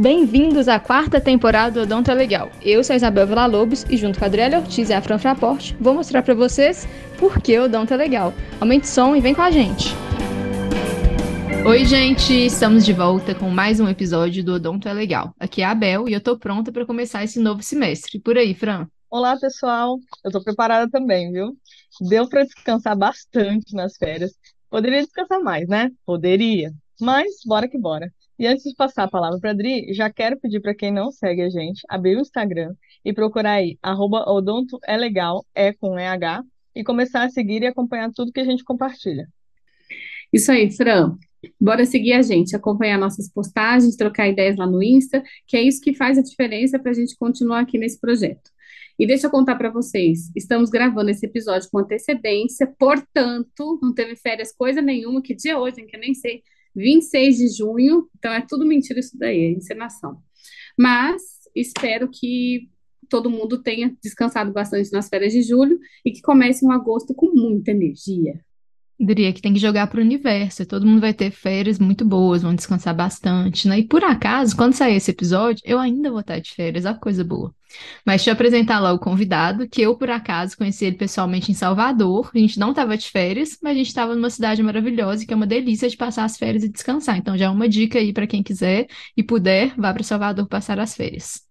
Bem-vindos à quarta temporada do Odonto é Legal. Eu sou a Isabel Villa-Lobos e junto com a Adriana Ortiz e a Fran Fraporte, vou mostrar para vocês por que o Odonto é Legal. Aumente o som e vem com a gente! Oi, gente! Estamos de volta com mais um episódio do Odonto é Legal. Aqui é a Abel e eu tô pronta para começar esse novo semestre. Por aí, Fran? Olá, pessoal! Eu tô preparada também, viu? Deu para descansar bastante nas férias. Poderia descansar mais, né? Poderia. Mas bora que bora. E antes de passar a palavra para Adri, já quero pedir para quem não segue a gente, abrir o Instagram e procurar aí, arroba odonto é legal, é com EH, e começar a seguir e acompanhar tudo que a gente compartilha. Isso aí, Fran. Bora seguir a gente, acompanhar nossas postagens, trocar ideias lá no Insta, que é isso que faz a diferença para a gente continuar aqui nesse projeto. E deixa eu contar para vocês, estamos gravando esse episódio com antecedência, portanto, não teve férias coisa nenhuma, que dia hoje, hein, que eu nem sei, 26 de junho, então é tudo mentira isso daí, é encenação. Mas espero que todo mundo tenha descansado bastante nas férias de julho e que comece um agosto com muita energia. Diria que tem que jogar para o universo. Todo mundo vai ter férias muito boas, vão descansar bastante, né? E por acaso, quando sair esse episódio, eu ainda vou estar de férias, que coisa boa. Mas eu apresentar lá o convidado, que eu, por acaso, conheci ele pessoalmente em Salvador. A gente não estava de férias, mas a gente estava numa cidade maravilhosa, que é uma delícia de passar as férias e descansar. Então já é uma dica aí para quem quiser e puder, vá para Salvador passar as férias.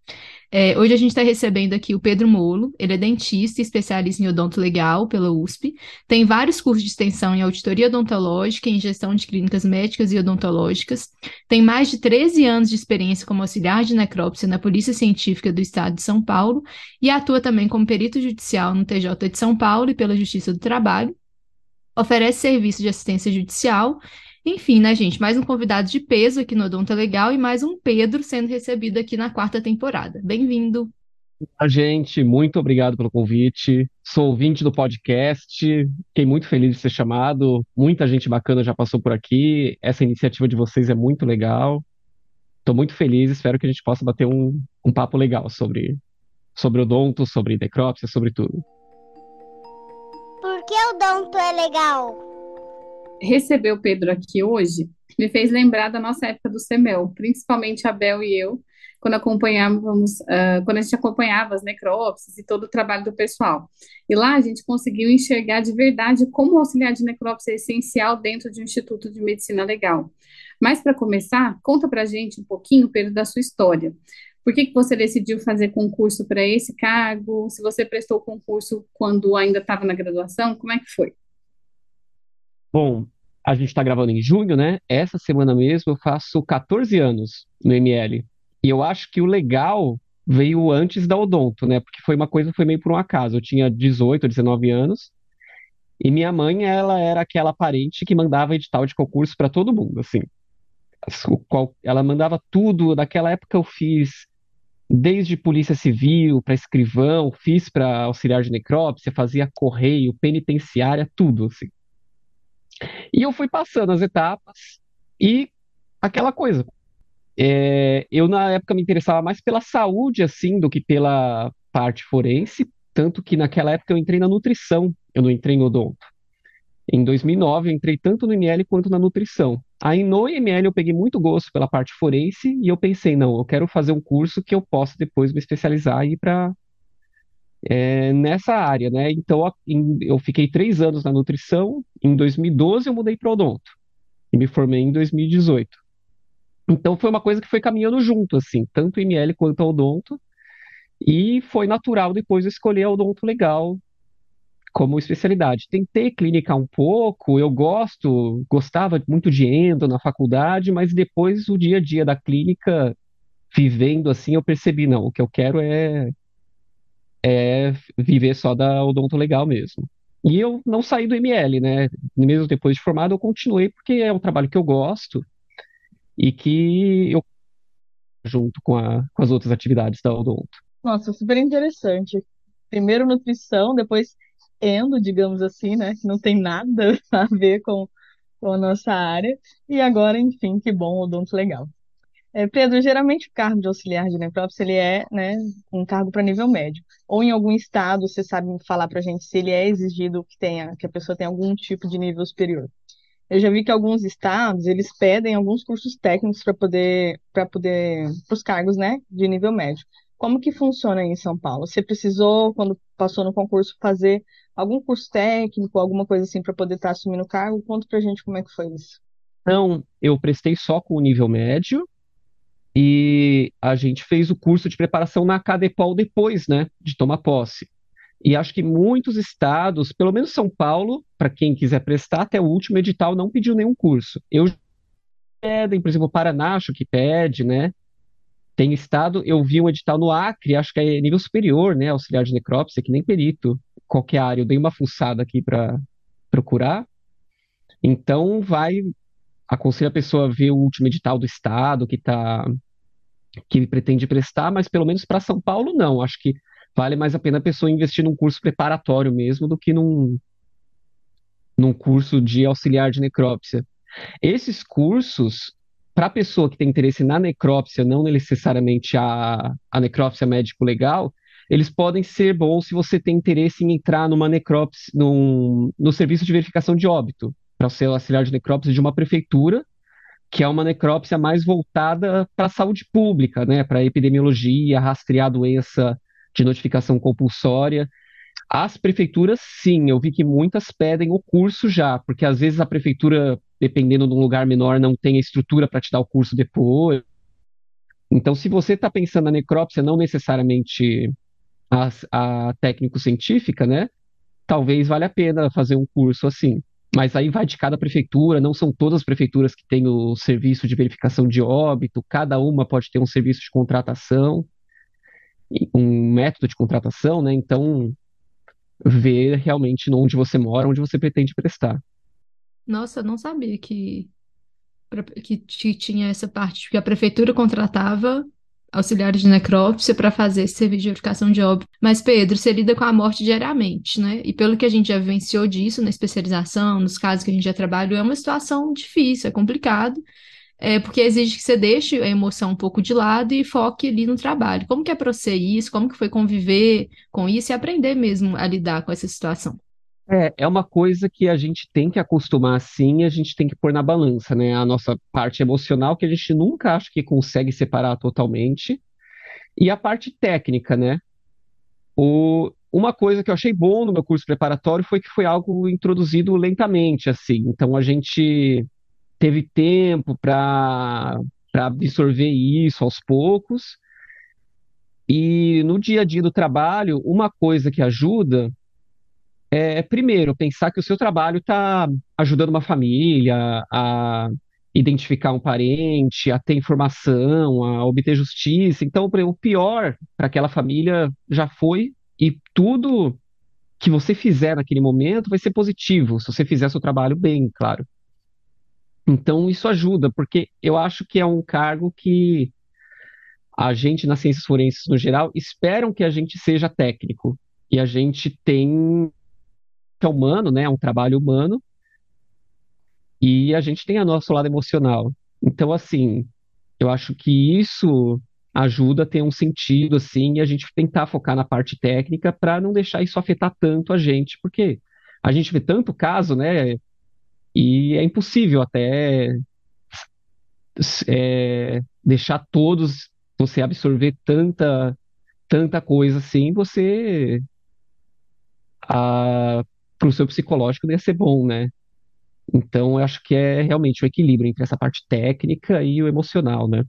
É, hoje a gente está recebendo aqui o Pedro Molo, ele é dentista e especialista em odonto legal pela USP, tem vários cursos de extensão em auditoria odontológica e em gestão de clínicas médicas e odontológicas, tem mais de 13 anos de experiência como auxiliar de necrópsia na Polícia Científica do Estado de São Paulo e atua também como perito judicial no TJ de São Paulo e pela Justiça do Trabalho, oferece serviço de assistência judicial enfim, né, gente? Mais um convidado de peso aqui no Odonto Legal e mais um Pedro sendo recebido aqui na quarta temporada. Bem-vindo. A gente, muito obrigado pelo convite. Sou ouvinte do podcast, fiquei muito feliz de ser chamado. Muita gente bacana já passou por aqui. Essa iniciativa de vocês é muito legal. Estou muito feliz, espero que a gente possa bater um, um papo legal sobre, sobre odonto, sobre necrópsia, sobre tudo. Por que o odonto é legal? receber o Pedro aqui hoje me fez lembrar da nossa época do CEMEL, principalmente a Bel e eu, quando acompanhávamos, uh, quando a gente acompanhava as necrópsias e todo o trabalho do pessoal. E lá a gente conseguiu enxergar de verdade como o auxiliar de necrópsia é essencial dentro de um instituto de medicina legal. Mas para começar, conta para a gente um pouquinho, Pedro, da sua história. Por que, que você decidiu fazer concurso para esse cargo? Se você prestou concurso quando ainda estava na graduação, como é que foi? Bom, a gente está gravando em junho, né? Essa semana mesmo eu faço 14 anos no ML. E eu acho que o legal veio antes da Odonto, né? Porque foi uma coisa, foi meio por um acaso. Eu tinha 18, 19 anos. E minha mãe, ela era aquela parente que mandava edital de concurso para todo mundo, assim. Ela mandava tudo. Naquela época eu fiz desde polícia civil para escrivão, fiz para auxiliar de necrópsia, fazia correio, penitenciária, tudo, assim. E eu fui passando as etapas e aquela coisa. É, eu, na época, me interessava mais pela saúde, assim, do que pela parte forense, tanto que naquela época eu entrei na nutrição, eu não entrei em odonto. Em 2009, eu entrei tanto no IML quanto na nutrição. Aí no IML eu peguei muito gosto pela parte forense e eu pensei, não, eu quero fazer um curso que eu possa depois me especializar e ir para é, nessa área, né? Então eu fiquei três anos na nutrição. Em 2012 eu mudei para odonto e me formei em 2018. Então foi uma coisa que foi caminhando junto, assim, tanto o ML quanto o odonto. E foi natural depois eu escolher a odonto legal como especialidade. Tentei clínica um pouco, eu gosto, gostava muito de endo na faculdade, mas depois o dia a dia da clínica, vivendo assim, eu percebi, não, o que eu quero é é viver só da odonto legal mesmo. E eu não saí do ML, né? Mesmo depois de formado, eu continuei porque é um trabalho que eu gosto e que eu junto com, a, com as outras atividades da odonto. Nossa, super interessante. Primeiro nutrição, depois endo, digamos assim, né? Que não tem nada a ver com, com a nossa área. E agora, enfim, que bom, odonto legal. É, Pedro, geralmente o cargo de auxiliar de necrópsia ele é né, um cargo para nível médio. Ou em algum estado, você sabe falar para a gente se ele é exigido que tenha, que a pessoa tenha algum tipo de nível superior. Eu já vi que alguns estados, eles pedem alguns cursos técnicos para poder, para poder, para os cargos, né, de nível médio. Como que funciona aí em São Paulo? Você precisou, quando passou no concurso, fazer algum curso técnico, alguma coisa assim, para poder estar assumindo o cargo? Conta pra gente como é que foi isso. Então, eu prestei só com o nível médio e a gente fez o curso de preparação na Cadepol depois, né, de tomar posse. E acho que muitos estados, pelo menos São Paulo, para quem quiser prestar, até o último edital não pediu nenhum curso. Eu pedem, por exemplo, o Paraná, acho que pede, né? Tem estado, eu vi um edital no Acre, acho que é nível superior, né? Auxiliar de necrópsia, que nem perito, qualquer área. Eu dei uma fuçada aqui para procurar. Então, vai, aconselho a pessoa a ver o último edital do estado que tá, que pretende prestar, mas pelo menos para São Paulo, não. Acho que vale mais a pena a pessoa investir num curso preparatório mesmo do que num, num curso de auxiliar de necrópsia. Esses cursos, para a pessoa que tem interesse na necrópsia, não necessariamente a, a necrópsia médico-legal, eles podem ser bons se você tem interesse em entrar numa necrópsia, num, no serviço de verificação de óbito, para ser auxiliar de necrópsia de uma prefeitura, que é uma necrópsia mais voltada para a saúde pública, né, para epidemiologia, rastrear a doença de notificação compulsória. As prefeituras, sim, eu vi que muitas pedem o curso já, porque às vezes a prefeitura, dependendo de um lugar menor, não tem a estrutura para te dar o curso depois. Então, se você está pensando na necrópsia, não necessariamente a, a técnico-científica, né? Talvez valha a pena fazer um curso assim. Mas aí vai de cada prefeitura, não são todas as prefeituras que têm o serviço de verificação de óbito, cada uma pode ter um serviço de contratação um método de contratação, né? Então, ver realmente onde você mora, onde você pretende prestar. Nossa, eu não sabia que, que, tinha essa parte, que a prefeitura contratava auxiliares de necrópsia para fazer esse serviço de verificação de óbito. Mas, Pedro, você lida com a morte diariamente, né? E pelo que a gente já vivenciou disso na especialização, nos casos que a gente já trabalhou, é uma situação difícil, é complicado é, porque exige que você deixe a emoção um pouco de lado e foque ali no trabalho. Como que é para você isso? Como que foi conviver com isso e aprender mesmo a lidar com essa situação? É, é uma coisa que a gente tem que acostumar sim, a gente tem que pôr na balança, né? A nossa parte emocional, que a gente nunca acha que consegue separar totalmente, e a parte técnica, né? O, uma coisa que eu achei bom no meu curso preparatório foi que foi algo introduzido lentamente, assim. Então a gente teve tempo para absorver isso aos poucos. E no dia a dia do trabalho, uma coisa que ajuda é, primeiro, pensar que o seu trabalho está ajudando uma família a identificar um parente, a ter informação, a obter justiça. Então, o pior para aquela família já foi e tudo que você fizer naquele momento vai ser positivo, se você fizer seu trabalho bem, claro. Então, isso ajuda, porque eu acho que é um cargo que a gente, nas ciências forenses no geral, esperam que a gente seja técnico. E a gente tem que é humano, né? É um trabalho humano. E a gente tem a nosso lado emocional. Então, assim, eu acho que isso ajuda a ter um sentido, assim, e a gente tentar focar na parte técnica para não deixar isso afetar tanto a gente, porque a gente vê tanto caso, né? E é impossível até é, deixar todos, você absorver tanta, tanta coisa assim, você para o seu psicológico deve ser bom, né? Então, eu acho que é realmente o equilíbrio entre essa parte técnica e o emocional, né?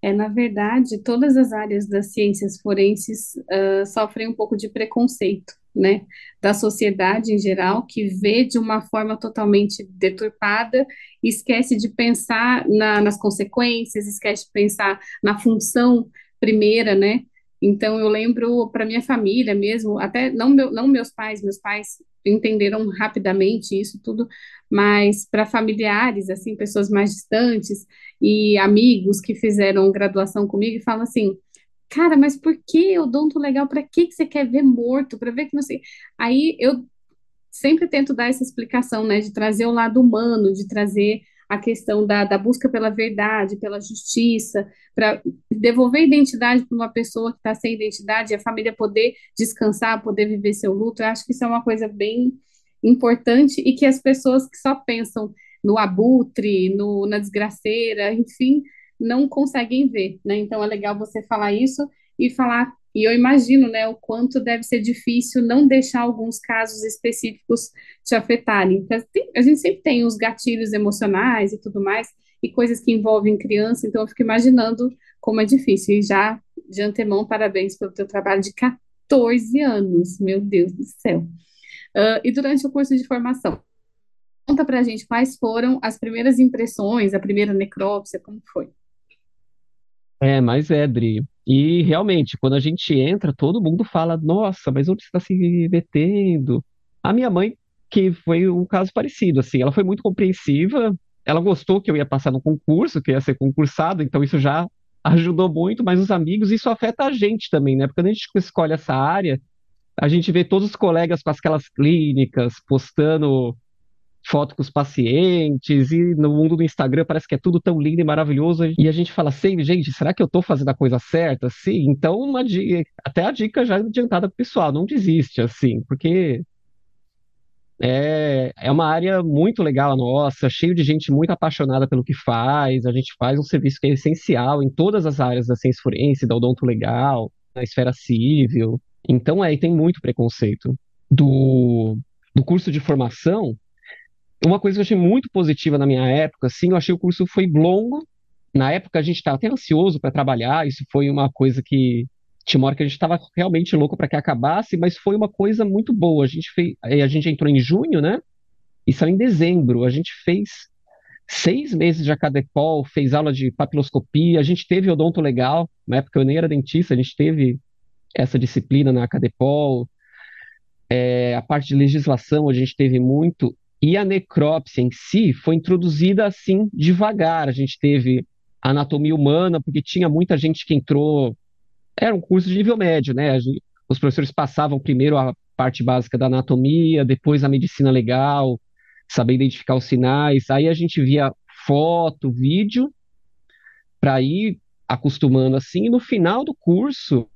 É, na verdade, todas as áreas das ciências forenses uh, sofrem um pouco de preconceito, né, da sociedade em geral, que vê de uma forma totalmente deturpada, esquece de pensar na, nas consequências, esquece de pensar na função primeira, né, então, eu lembro para minha família mesmo, até não, meu, não meus pais, meus pais entenderam rapidamente isso tudo, mas para familiares, assim, pessoas mais distantes e amigos que fizeram graduação comigo e falam assim, cara, mas por que odonto legal? Para que que você quer ver morto? Para ver que não sei. Aí eu sempre tento dar essa explicação, né, de trazer o lado humano, de trazer a questão da, da busca pela verdade, pela justiça, para devolver identidade para uma pessoa que está sem identidade e a família poder descansar, poder viver seu luto. Eu acho que isso é uma coisa bem importante e que as pessoas que só pensam no abutre, no, na desgraceira, enfim, não conseguem ver, né? Então é legal você falar isso e falar, e eu imagino, né, o quanto deve ser difícil não deixar alguns casos específicos te afetarem. A gente sempre tem os gatilhos emocionais e tudo mais, e coisas que envolvem criança, então eu fico imaginando como é difícil. E já, de antemão, parabéns pelo teu trabalho de 14 anos, meu Deus do céu. Uh, e durante o curso de formação, conta pra gente quais foram as primeiras impressões, a primeira necrópsia, como foi? É, mas é, Dri. E realmente, quando a gente entra, todo mundo fala: Nossa, mas onde você está se metendo? A minha mãe, que foi um caso parecido, assim, ela foi muito compreensiva, ela gostou que eu ia passar no concurso, que eu ia ser concursado, então isso já ajudou muito, mas os amigos, isso afeta a gente também, né? Porque quando a gente escolhe essa área, a gente vê todos os colegas com aquelas clínicas postando foto com os pacientes, e no mundo do Instagram parece que é tudo tão lindo e maravilhoso, e a gente fala assim, gente, será que eu estou fazendo a coisa certa? Sim, então uma dica, até a dica já adiantada pro pessoal, não desiste, assim, porque é, é uma área muito legal a nossa, cheio de gente muito apaixonada pelo que faz, a gente faz um serviço que é essencial em todas as áreas da ciência forense, da odonto legal, na esfera civil, então é, e tem muito preconceito. Do, do curso de formação, uma coisa que eu achei muito positiva na minha época, assim, eu achei o curso foi longo. Na época a gente estava até ansioso para trabalhar, isso foi uma coisa que tinha uma hora que a gente estava realmente louco para que acabasse, mas foi uma coisa muito boa. A gente fez, a gente entrou em junho, né? E saiu em dezembro. A gente fez seis meses de acadepol, fez aula de papiloscopia, a gente teve odonto legal, na época eu nem era dentista, a gente teve essa disciplina na acadepol. É, a parte de legislação a gente teve muito, e a necrópsia em si foi introduzida assim devagar. A gente teve anatomia humana, porque tinha muita gente que entrou. Era um curso de nível médio, né? Os professores passavam primeiro a parte básica da anatomia, depois a medicina legal, saber identificar os sinais. Aí a gente via foto, vídeo, para ir acostumando assim. E no final do curso,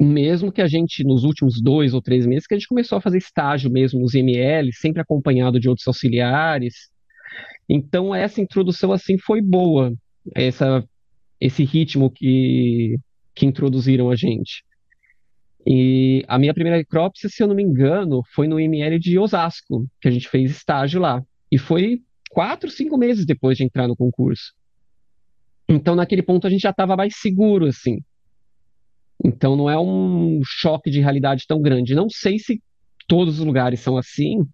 mesmo que a gente, nos últimos dois ou três meses, que a gente começou a fazer estágio mesmo nos ML, sempre acompanhado de outros auxiliares. Então, essa introdução, assim, foi boa, essa, esse ritmo que, que introduziram a gente. E a minha primeira necrópsia, se eu não me engano, foi no ML de Osasco, que a gente fez estágio lá. E foi quatro, cinco meses depois de entrar no concurso. Então, naquele ponto, a gente já estava mais seguro, assim. Então não é um choque de realidade tão grande. Não sei se todos os lugares são assim,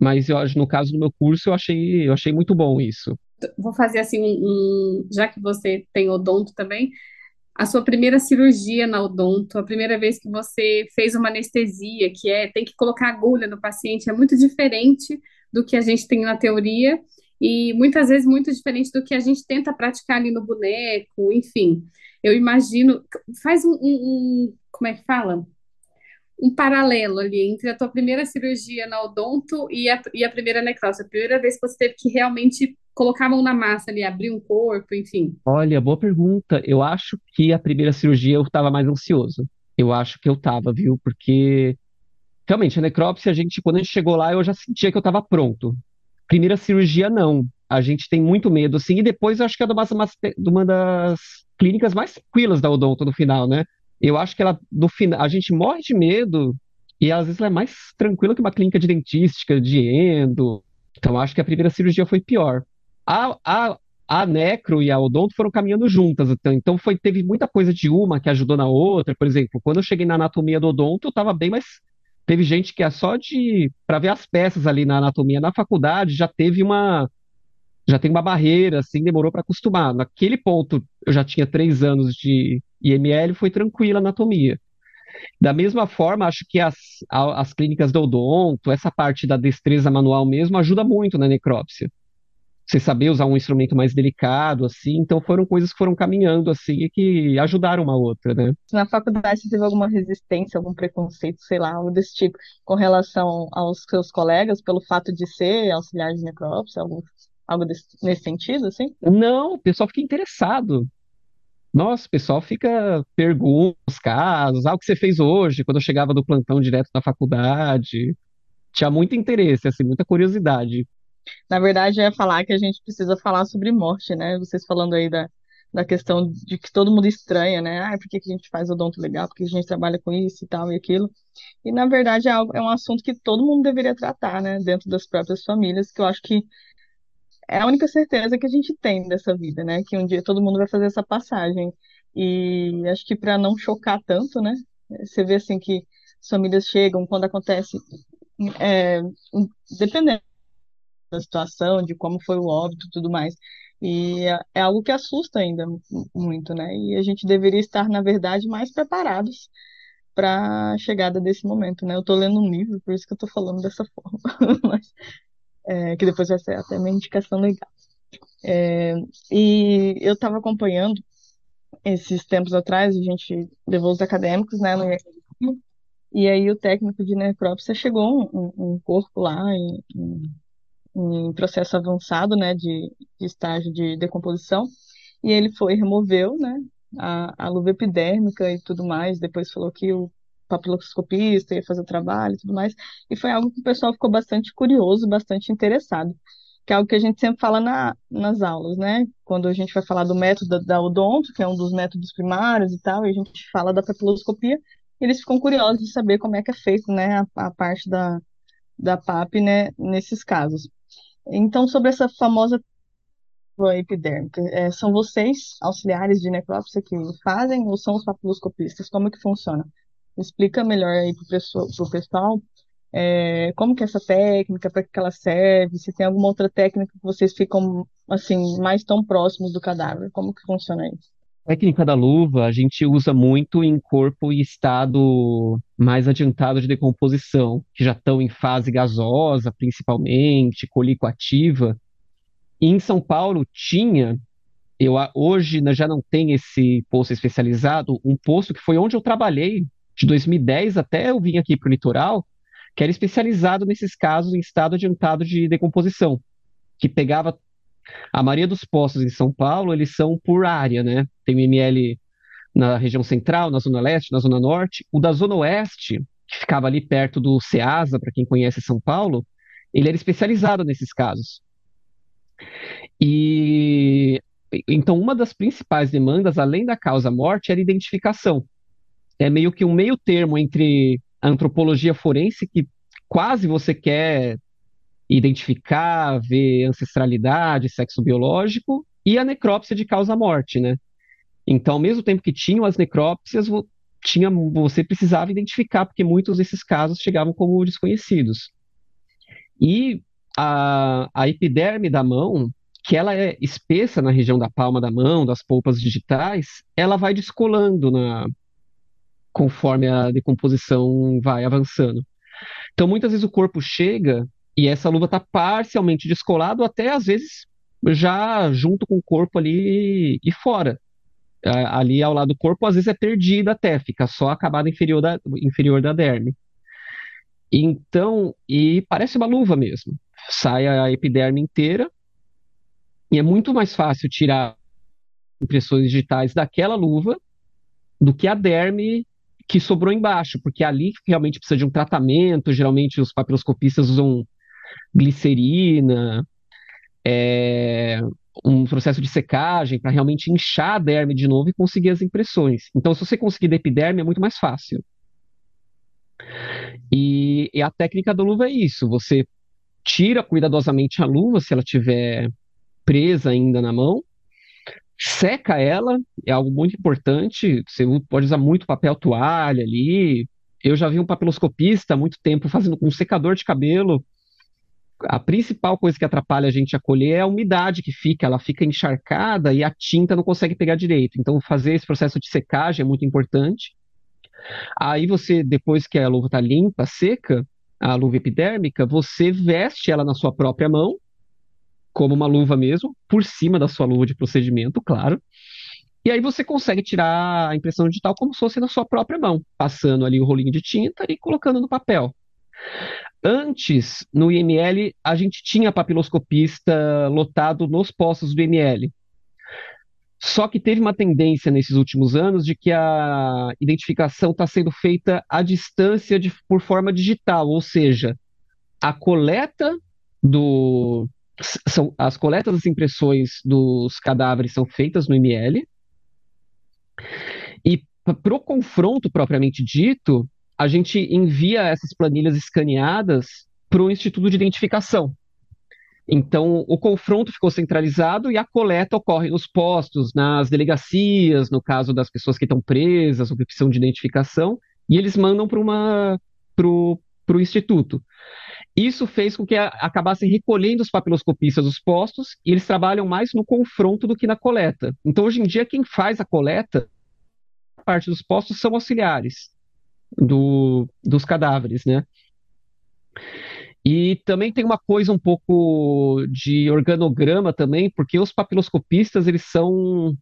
mas eu, no caso do meu curso eu achei, eu achei muito bom isso. Vou fazer assim, um, já que você tem odonto também, a sua primeira cirurgia na odonto, a primeira vez que você fez uma anestesia, que é tem que colocar agulha no paciente, é muito diferente do que a gente tem na teoria e muitas vezes muito diferente do que a gente tenta praticar ali no boneco, enfim eu imagino, faz um, um, um, como é que fala? Um paralelo ali entre a tua primeira cirurgia na odonto e a, e a primeira necrópsia, a primeira vez que você teve que realmente colocar a mão na massa ali, abrir um corpo, enfim. Olha, boa pergunta. Eu acho que a primeira cirurgia eu estava mais ansioso. Eu acho que eu estava, viu? Porque realmente a necrópsia, a gente, quando a gente chegou lá, eu já sentia que eu estava pronto. Primeira cirurgia, não. A gente tem muito medo, assim, e depois eu acho que é uma das clínicas mais tranquilas da Odonto no final, né? Eu acho que ela, no final, a gente morre de medo e às vezes ela é mais tranquila que uma clínica de dentística, de endo. Então acho que a primeira cirurgia foi pior. A, a, a necro e a odonto foram caminhando juntas, então, então foi, teve muita coisa de uma que ajudou na outra. Por exemplo, quando eu cheguei na anatomia do odonto, eu estava bem mais. Teve gente que é só de. para ver as peças ali na anatomia na faculdade, já teve uma já tem uma barreira, assim, demorou para acostumar. Naquele ponto, eu já tinha três anos de IML, foi tranquila a anatomia. Da mesma forma, acho que as, as clínicas do odonto, essa parte da destreza manual mesmo, ajuda muito na necrópsia. Você saber usar um instrumento mais delicado, assim, então foram coisas que foram caminhando, assim, e que ajudaram uma outra, né? Na faculdade você teve alguma resistência, algum preconceito, sei lá, algo desse tipo, com relação aos seus colegas, pelo fato de ser auxiliar de necrópsia, algum Algo desse, nesse sentido, assim? Não, o pessoal fica interessado. Nossa, o pessoal fica pergunta os casos, ah, o que você fez hoje, quando eu chegava do plantão direto da faculdade. Tinha muito interesse, assim, muita curiosidade. Na verdade, é falar que a gente precisa falar sobre morte, né? Vocês falando aí da, da questão de que todo mundo estranha, né? Ah, por que que a gente faz odonto legal? Por que a gente trabalha com isso e tal e aquilo? E, na verdade, é, algo, é um assunto que todo mundo deveria tratar, né? Dentro das próprias famílias, que eu acho que é a única certeza que a gente tem dessa vida, né? Que um dia todo mundo vai fazer essa passagem. E acho que para não chocar tanto, né? Você vê assim que as famílias chegam quando acontece, é, dependendo da situação, de como foi o óbito e tudo mais. E é, é algo que assusta ainda muito, né? E a gente deveria estar, na verdade, mais preparados para a chegada desse momento, né? Eu estou lendo um livro, por isso que eu estou falando dessa forma, Mas, é, que depois vai ser até uma indicação legal. É, e eu estava acompanhando esses tempos atrás, a gente levou os acadêmicos, né, no e aí o técnico de necrópsia chegou um, um corpo lá em, em, em, processo avançado, né, de, de, estágio de decomposição, e ele foi removeu, né, a, a luva epidérmica e tudo mais, depois falou que o papiloscopista ia fazer o trabalho e tudo mais, e foi algo que o pessoal ficou bastante curioso, bastante interessado que é algo que a gente sempre fala na, nas aulas, né? Quando a gente vai falar do método da, odonto, que é um dos métodos primários e tal, e a gente fala da papiloscopia, eles ficam curiosos de saber como é que é feito, né, a, a parte da, da PAP, né, nesses casos. Então, sobre essa famosa epidérmica, é, são vocês, auxiliares de necrópsia, que fazem ou são os papiloscopistas? Como é que funciona? Explica melhor aí para o pessoal é, como que é essa técnica, para que ela serve, se tem alguma outra técnica que vocês ficam assim mais tão próximos do cadáver, como que funciona isso? Técnica da luva a gente usa muito em corpo e estado mais adiantado de decomposição, que já estão em fase gasosa, principalmente, colicoativa. E em São Paulo tinha, eu hoje já não tem esse posto especializado, um posto que foi onde eu trabalhei de 2010 até eu vim aqui para o litoral, que era especializado nesses casos em estado adiantado de decomposição, que pegava a maioria dos postos em São Paulo, eles são por área, né? Tem o ML na região central, na zona leste, na zona norte. O da zona oeste, que ficava ali perto do Ceasa, para quem conhece São Paulo, ele era especializado nesses casos. E então uma das principais demandas, além da causa morte, era identificação. É meio que um meio termo entre a antropologia forense, que quase você quer identificar, ver ancestralidade, sexo biológico, e a necrópsia de causa-morte, né? Então, ao mesmo tempo que tinham as necrópsias, tinha, você precisava identificar, porque muitos desses casos chegavam como desconhecidos. E a, a epiderme da mão, que ela é espessa na região da palma da mão, das polpas digitais, ela vai descolando na, conforme a decomposição vai avançando. Então, muitas vezes o corpo chega e essa luva está parcialmente descolado, até às vezes já junto com o corpo ali e fora. Ali ao lado do corpo, às vezes é perdida até, fica só a camada inferior da, inferior da derme. Então, e parece uma luva mesmo. Sai a epiderme inteira e é muito mais fácil tirar impressões digitais daquela luva do que a derme que sobrou embaixo, porque ali realmente precisa de um tratamento. Geralmente os papiloscopistas usam glicerina, é, um processo de secagem para realmente inchar a derme de novo e conseguir as impressões. Então, se você conseguir da epiderme, é muito mais fácil. E, e, a técnica da luva é isso: você tira cuidadosamente a luva, se ela tiver presa ainda na mão, seca ela, é algo muito importante. Você pode usar muito papel toalha ali. Eu já vi um papiloscopista há muito tempo fazendo com um secador de cabelo. A principal coisa que atrapalha a gente a colher é a umidade que fica, ela fica encharcada e a tinta não consegue pegar direito. Então, fazer esse processo de secagem é muito importante. Aí você, depois que a luva está limpa, seca, a luva epidérmica, você veste ela na sua própria mão como uma luva mesmo, por cima da sua luva de procedimento, claro. E aí você consegue tirar a impressão digital como se fosse na sua própria mão, passando ali o rolinho de tinta e colocando no papel. Antes, no IML, a gente tinha papiloscopista lotado nos postos do IML. Só que teve uma tendência nesses últimos anos de que a identificação está sendo feita à distância de, por forma digital, ou seja, a coleta do, são, as coletas das impressões dos cadáveres são feitas no ML, e para o confronto propriamente dito, a gente envia essas planilhas escaneadas para o Instituto de Identificação. Então, o confronto ficou centralizado e a coleta ocorre nos postos, nas delegacias, no caso das pessoas que estão presas ou que precisam de identificação, e eles mandam para o Instituto. Isso fez com que a, acabassem recolhendo os papiloscopistas dos postos e eles trabalham mais no confronto do que na coleta. Então, hoje em dia, quem faz a coleta, parte dos postos, são auxiliares do, dos cadáveres, né? E também tem uma coisa um pouco de organograma também, porque os papiloscopistas, eles são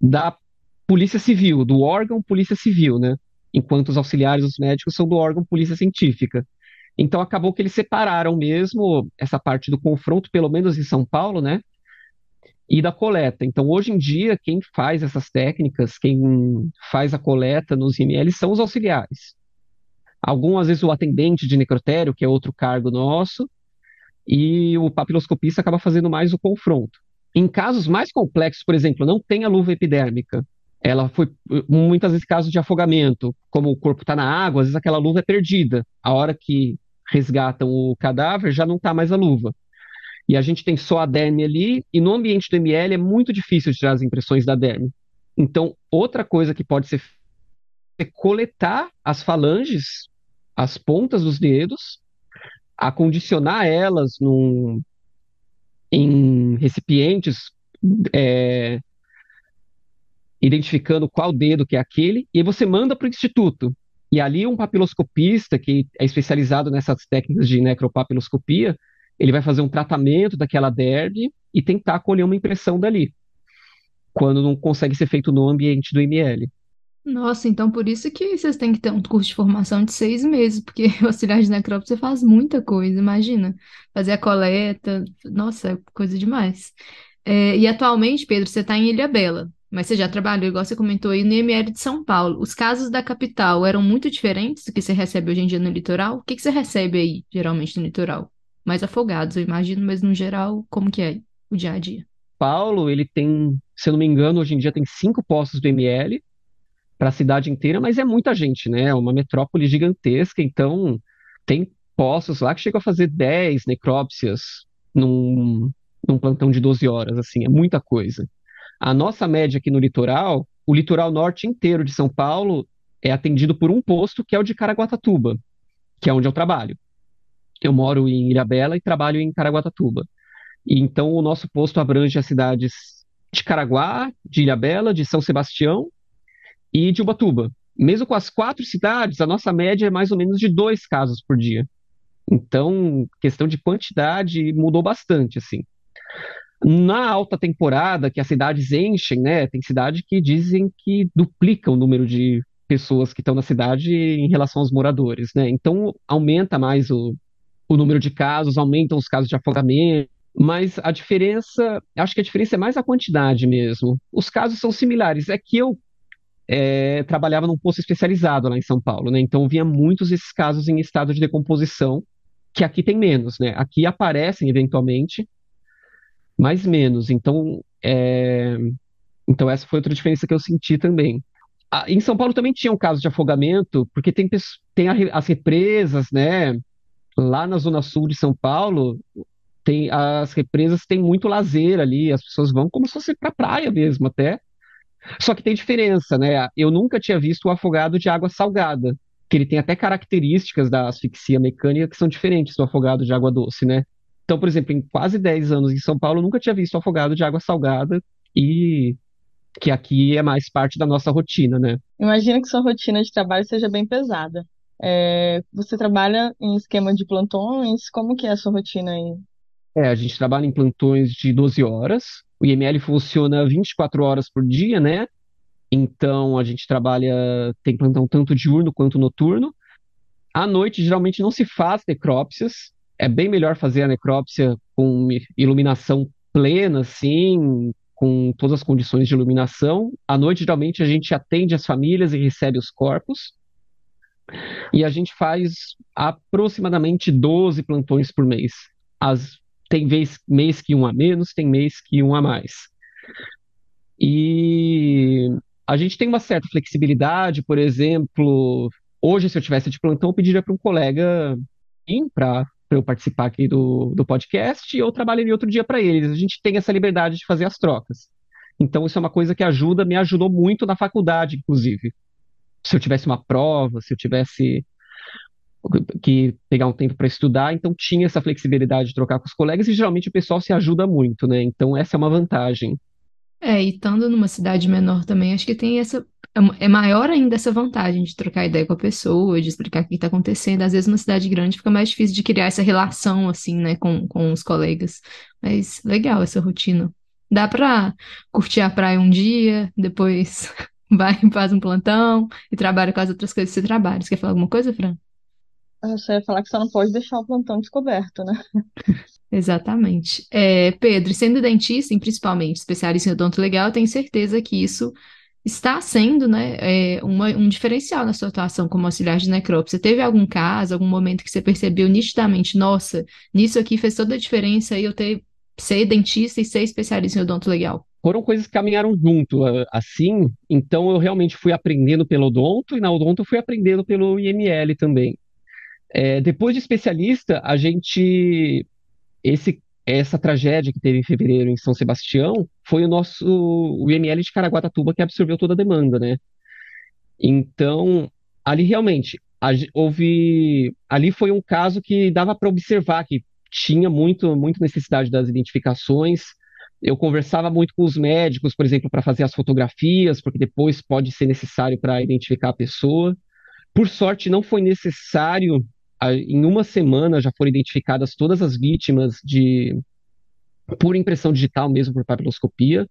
da Polícia Civil, do órgão Polícia Civil, né? Enquanto os auxiliares, os médicos, são do órgão Polícia Científica. Então acabou que eles separaram mesmo essa parte do confronto, pelo menos em São Paulo, né? E da coleta. Então, hoje em dia, quem faz essas técnicas, quem faz a coleta nos IML são os auxiliares. Algumas vezes o atendente de necrotério, que é outro cargo nosso, e o papiloscopista acaba fazendo mais o confronto. Em casos mais complexos, por exemplo, não tem a luva epidérmica. Ela foi muitas vezes casos de afogamento, como o corpo está na água, às vezes aquela luva é perdida. A hora que resgatam o cadáver, já não está mais a luva. E a gente tem só a derme ali, e no ambiente do ML é muito difícil tirar as impressões da derme. Então, outra coisa que pode ser é coletar as falanges as pontas dos dedos, acondicionar elas num, em recipientes, é, identificando qual dedo que é aquele, e você manda para o instituto. E ali um papiloscopista que é especializado nessas técnicas de necropapiloscopia, ele vai fazer um tratamento daquela derme e tentar colher uma impressão dali, quando não consegue ser feito no ambiente do ML. Nossa, então por isso que vocês têm que ter um curso de formação de seis meses, porque o auxiliar de necrópsia faz muita coisa, imagina. Fazer a coleta, nossa, coisa demais. É, e atualmente, Pedro, você está em Ilha Bela, mas você já trabalhou, igual você comentou aí, no IML de São Paulo. Os casos da capital eram muito diferentes do que você recebe hoje em dia no litoral? O que que você recebe aí, geralmente, no litoral? Mais afogados, eu imagino, mas no geral, como que é o dia a dia? Paulo, ele tem, se eu não me engano, hoje em dia tem cinco postos do ML, para a cidade inteira, mas é muita gente, né? É uma metrópole gigantesca, então tem postos lá que chegam a fazer 10 necrópsias num, num plantão de 12 horas, assim, é muita coisa. A nossa média aqui no litoral, o litoral norte inteiro de São Paulo é atendido por um posto que é o de Caraguatatuba, que é onde eu trabalho. Eu moro em Ilhabela e trabalho em Caraguatatuba. E então o nosso posto abrange as cidades de Caraguá, de Ilhabela, de São Sebastião e de Ubatuba. Mesmo com as quatro cidades, a nossa média é mais ou menos de dois casos por dia. Então, questão de quantidade mudou bastante, assim. Na alta temporada, que as cidades enchem, né? Tem cidade que dizem que duplica o número de pessoas que estão na cidade em relação aos moradores, né? Então, aumenta mais o, o número de casos, aumentam os casos de afogamento, mas a diferença, acho que a diferença é mais a quantidade mesmo. Os casos são similares. É que eu é, trabalhava num posto especializado lá em São Paulo, né? Então via muitos esses casos em estado de decomposição, que aqui tem menos, né? Aqui aparecem eventualmente, mas menos. Então, é... então essa foi outra diferença que eu senti também. Ah, em São Paulo também tinha um caso de afogamento, porque tem, tem a, as represas, né? Lá na zona sul de São Paulo, tem as represas têm muito lazer ali, as pessoas vão como se fosse para praia mesmo até. Só que tem diferença, né? Eu nunca tinha visto o afogado de água salgada, que ele tem até características da asfixia mecânica que são diferentes do afogado de água doce, né? Então, por exemplo, em quase 10 anos em São Paulo, eu nunca tinha visto afogado de água salgada e que aqui é mais parte da nossa rotina, né? Imagina que sua rotina de trabalho seja bem pesada. É, você trabalha em esquema de plantões? Como que é a sua rotina aí? É, a gente trabalha em plantões de 12 horas, o IML funciona 24 horas por dia, né? Então a gente trabalha, tem plantão tanto diurno quanto noturno. À noite, geralmente não se faz necrópsias. É bem melhor fazer a necrópsia com iluminação plena, assim, com todas as condições de iluminação. À noite, geralmente, a gente atende as famílias e recebe os corpos. E a gente faz aproximadamente 12 plantões por mês. As tem vez, mês que um a menos, tem mês que um a mais. E a gente tem uma certa flexibilidade, por exemplo, hoje, se eu tivesse de plantão, eu pediria para um colega para eu participar aqui do, do podcast e eu trabalharia outro dia para eles. A gente tem essa liberdade de fazer as trocas. Então, isso é uma coisa que ajuda, me ajudou muito na faculdade, inclusive. Se eu tivesse uma prova, se eu tivesse que pegar um tempo para estudar, então tinha essa flexibilidade de trocar com os colegas e geralmente o pessoal se ajuda muito, né? Então essa é uma vantagem. É, e estando numa cidade menor também, acho que tem essa. É, é maior ainda essa vantagem de trocar ideia com a pessoa, de explicar o que está acontecendo. Às vezes, numa cidade grande fica mais difícil de criar essa relação, assim, né, com, com os colegas. Mas legal essa rotina. Dá para curtir a praia um dia, depois vai e faz um plantão e trabalha com as outras coisas que você trabalha. Você quer falar alguma coisa, Fran? Você ia falar que você não pode deixar o plantão descoberto, né? Exatamente. É, Pedro, sendo dentista, e principalmente especialista em odonto legal, tenho certeza que isso está sendo, né, é, uma, um diferencial na sua atuação como auxiliar de necrópsia. Teve algum caso, algum momento que você percebeu nitidamente, nossa, nisso aqui fez toda a diferença eu ter ser dentista e ser especialista em odonto legal? Foram coisas que caminharam junto, assim, então eu realmente fui aprendendo pelo odonto e na odonto eu fui aprendendo pelo IML também. É, depois de especialista, a gente. Esse, essa tragédia que teve em fevereiro em São Sebastião foi o nosso o IML de Caraguatatuba que absorveu toda a demanda, né? Então, ali realmente houve. Ali foi um caso que dava para observar que tinha muito, muito necessidade das identificações. Eu conversava muito com os médicos, por exemplo, para fazer as fotografias, porque depois pode ser necessário para identificar a pessoa. Por sorte, não foi necessário em uma semana já foram identificadas todas as vítimas de por impressão digital mesmo por papiloscopia.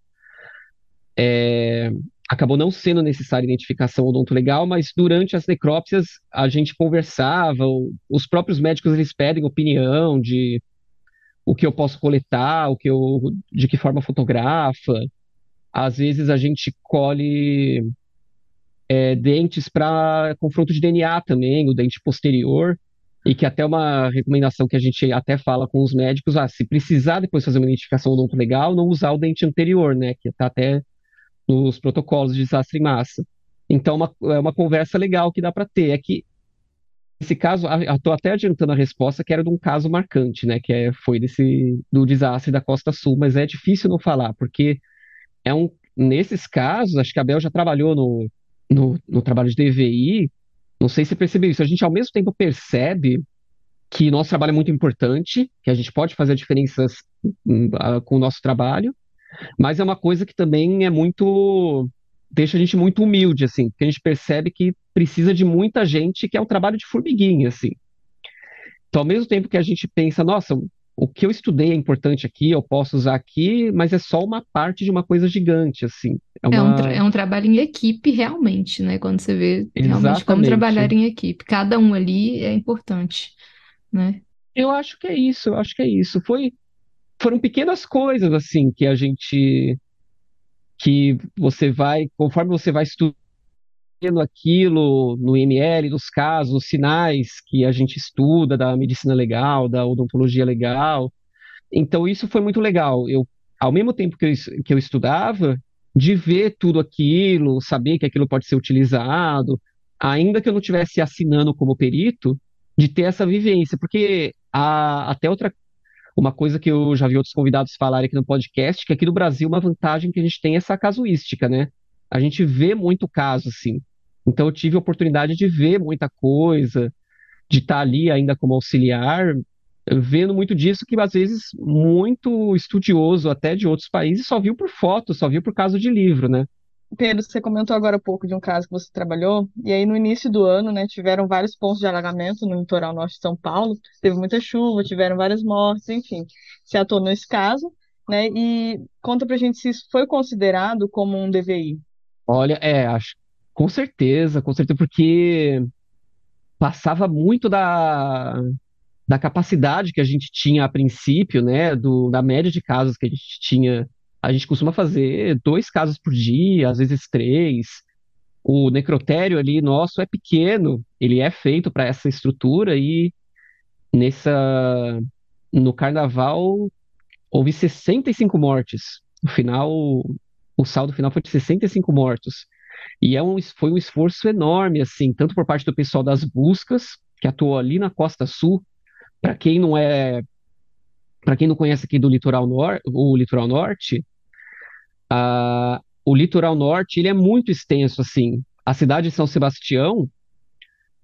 É, acabou não sendo necessária identificação odontolegal, mas durante as necrópsias a gente conversava, os próprios médicos eles pedem opinião de o que eu posso coletar, o que eu, de que forma fotografa. Às vezes a gente colhe é, dentes para confronto de DNA também, o dente posterior e que até uma recomendação que a gente até fala com os médicos, ah, se precisar depois fazer uma identificação odonto legal, não usar o dente anterior, né, que está até nos protocolos de desastre em massa. Então, uma, é uma conversa legal que dá para ter. É que, nesse caso, estou até adiantando a resposta, que era de um caso marcante, né, que é, foi desse, do desastre da Costa Sul, mas é difícil não falar, porque é um, nesses casos, acho que a Bel já trabalhou no, no, no trabalho de DVI, não sei se percebeu isso. A gente, ao mesmo tempo, percebe que nosso trabalho é muito importante, que a gente pode fazer diferenças uh, com o nosso trabalho, mas é uma coisa que também é muito. deixa a gente muito humilde, assim, porque a gente percebe que precisa de muita gente, que é um trabalho de formiguinha, assim. Então, ao mesmo tempo que a gente pensa, nossa, o que eu estudei é importante aqui, eu posso usar aqui, mas é só uma parte de uma coisa gigante, assim. É, uma... é, um, é um, trabalho em equipe, realmente, né? Quando você vê realmente Exatamente. como trabalhar em equipe. Cada um ali é importante, né? Eu acho que é isso, eu acho que é isso. Foi, foram pequenas coisas, assim, que a gente... que você vai, conforme você vai estudando, aquilo no IML, nos casos, os sinais que a gente estuda da medicina legal, da odontologia legal. Então, isso foi muito legal. Eu, ao mesmo tempo que eu, que eu estudava, de ver tudo aquilo, saber que aquilo pode ser utilizado, ainda que eu não estivesse assinando como perito, de ter essa vivência. Porque a, até outra uma coisa que eu já vi outros convidados falarem aqui no podcast, que aqui no Brasil uma vantagem que a gente tem é essa casuística, né? A gente vê muito caso, assim. Então eu tive a oportunidade de ver muita coisa, de estar ali ainda como auxiliar, vendo muito disso que às vezes muito estudioso até de outros países só viu por foto, só viu por causa de livro, né? Pedro, você comentou agora um pouco de um caso que você trabalhou, e aí no início do ano, né, tiveram vários pontos de alagamento no litoral norte de São Paulo, teve muita chuva, tiveram várias mortes, enfim, se atuou nesse caso, né, e conta pra gente se isso foi considerado como um DVI. Olha, é, acho, com certeza, com certeza, porque passava muito da, da capacidade que a gente tinha a princípio, né, do, da média de casos que a gente tinha. A gente costuma fazer dois casos por dia, às vezes três. O necrotério ali nosso é pequeno, ele é feito para essa estrutura e nessa no carnaval houve 65 mortes. No final, o saldo final foi de 65 mortos. E é um, foi um esforço enorme, assim, tanto por parte do pessoal das buscas, que atuou ali na Costa Sul. Para quem não é, para quem não conhece aqui do litoral norte, o litoral norte, a, o litoral norte ele é muito extenso, assim. A cidade de São Sebastião,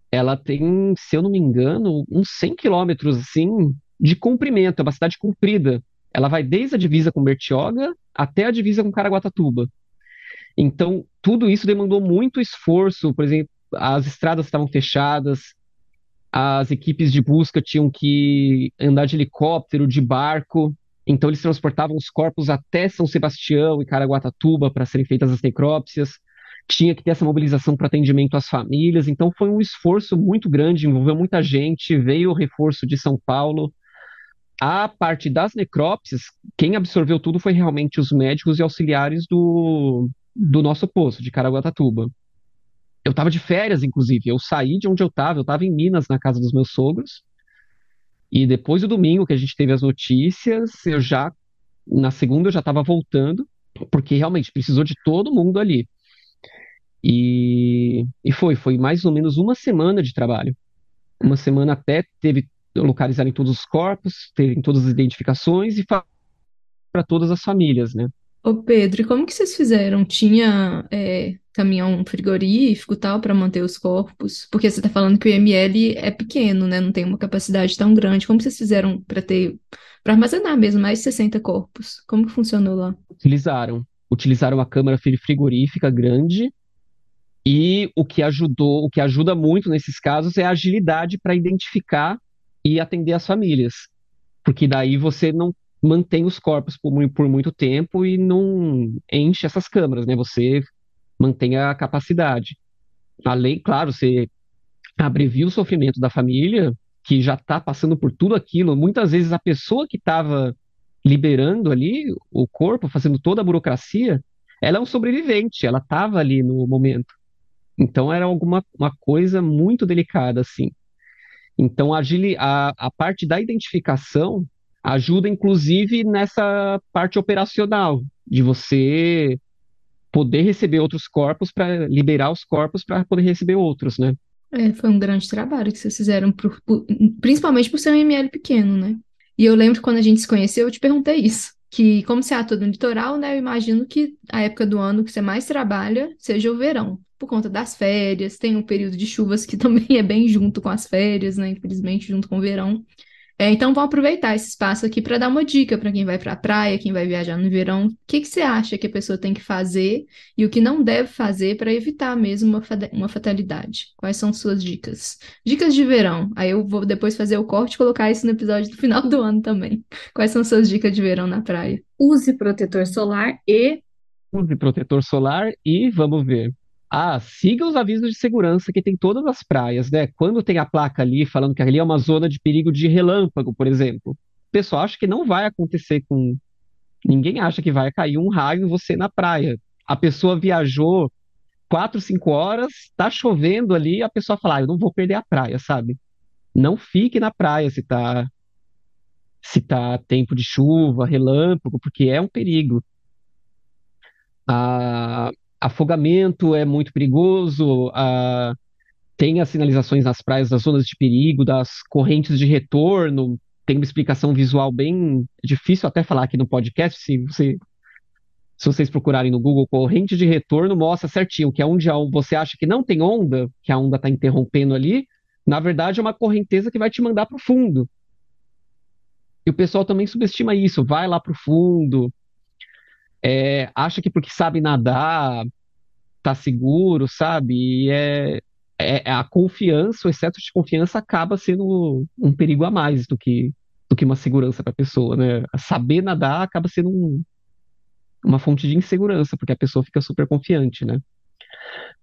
ela tem, se eu não me engano, uns 100 quilômetros, assim, de comprimento. É uma cidade comprida. Ela vai desde a divisa com Bertioga até a divisa com Caraguatatuba. Então, tudo isso demandou muito esforço. Por exemplo, as estradas estavam fechadas, as equipes de busca tinham que andar de helicóptero, de barco. Então, eles transportavam os corpos até São Sebastião e Caraguatatuba para serem feitas as necrópsias. Tinha que ter essa mobilização para atendimento às famílias. Então, foi um esforço muito grande, envolveu muita gente. Veio o reforço de São Paulo. A parte das necrópsias, quem absorveu tudo foi realmente os médicos e auxiliares do, do nosso posto, de Caraguatatuba. Eu estava de férias, inclusive. Eu saí de onde eu estava, eu estava em Minas, na casa dos meus sogros. E depois do domingo que a gente teve as notícias, eu já, na segunda, eu já estava voltando, porque realmente precisou de todo mundo ali. E, e foi, foi mais ou menos uma semana de trabalho. Uma semana até teve localizarem todos os corpos, terem todas as identificações e para todas as famílias, né? Ô Pedro, e como que vocês fizeram? Tinha é, caminhão frigorífico tal para manter os corpos? Porque você está falando que o IML é pequeno, né? Não tem uma capacidade tão grande. Como vocês fizeram para ter, para armazenar mesmo mais de 60 corpos? Como que funcionou lá? Utilizaram. Utilizaram uma câmara frigorífica grande e o que ajudou, o que ajuda muito nesses casos é a agilidade para identificar e atender as famílias. Porque daí você não mantém os corpos por, por muito tempo e não enche essas câmaras, né? Você mantém a capacidade. Além, claro, você abrevia o sofrimento da família, que já está passando por tudo aquilo. Muitas vezes a pessoa que estava liberando ali o corpo, fazendo toda a burocracia, ela é um sobrevivente, ela estava ali no momento. Então era alguma uma coisa muito delicada, assim. Então a, a, a parte da identificação ajuda inclusive nessa parte operacional, de você poder receber outros corpos para liberar os corpos para poder receber outros, né? É, foi um grande trabalho que vocês fizeram, principalmente por ser um ML pequeno, né? E eu lembro quando a gente se conheceu, eu te perguntei isso. Que, como você atua no litoral, né? Eu imagino que a época do ano que você mais trabalha seja o verão, por conta das férias. Tem um período de chuvas que também é bem junto com as férias, né? Infelizmente, junto com o verão. É, então, vou aproveitar esse espaço aqui para dar uma dica para quem vai para a praia, quem vai viajar no verão. O que, que você acha que a pessoa tem que fazer e o que não deve fazer para evitar mesmo uma, uma fatalidade? Quais são suas dicas? Dicas de verão. Aí eu vou depois fazer o corte e colocar isso no episódio do final do ano também. Quais são suas dicas de verão na praia? Use protetor solar e. Use protetor solar e vamos ver. Ah, siga os avisos de segurança que tem todas as praias, né? Quando tem a placa ali falando que ali é uma zona de perigo de relâmpago, por exemplo, o pessoal acha que não vai acontecer com. Ninguém acha que vai cair um raio em você na praia. A pessoa viajou quatro, cinco horas, tá chovendo ali, a pessoa fala, ah, eu não vou perder a praia, sabe? Não fique na praia se tá se tá tempo de chuva, relâmpago, porque é um perigo. Ah, afogamento é muito perigoso, a, tem as sinalizações nas praias das zonas de perigo, das correntes de retorno, tem uma explicação visual bem difícil até falar aqui no podcast, se, se vocês procurarem no Google, corrente de retorno mostra certinho que é onde você acha que não tem onda, que a onda está interrompendo ali, na verdade é uma correnteza que vai te mandar para o fundo. E o pessoal também subestima isso, vai lá para o fundo, é, acha que porque sabe nadar tá seguro, sabe? E é, é, é a confiança, o excesso de confiança acaba sendo um perigo a mais do que do que uma segurança para a pessoa, né? Saber nadar acaba sendo um, uma fonte de insegurança, porque a pessoa fica super confiante, né?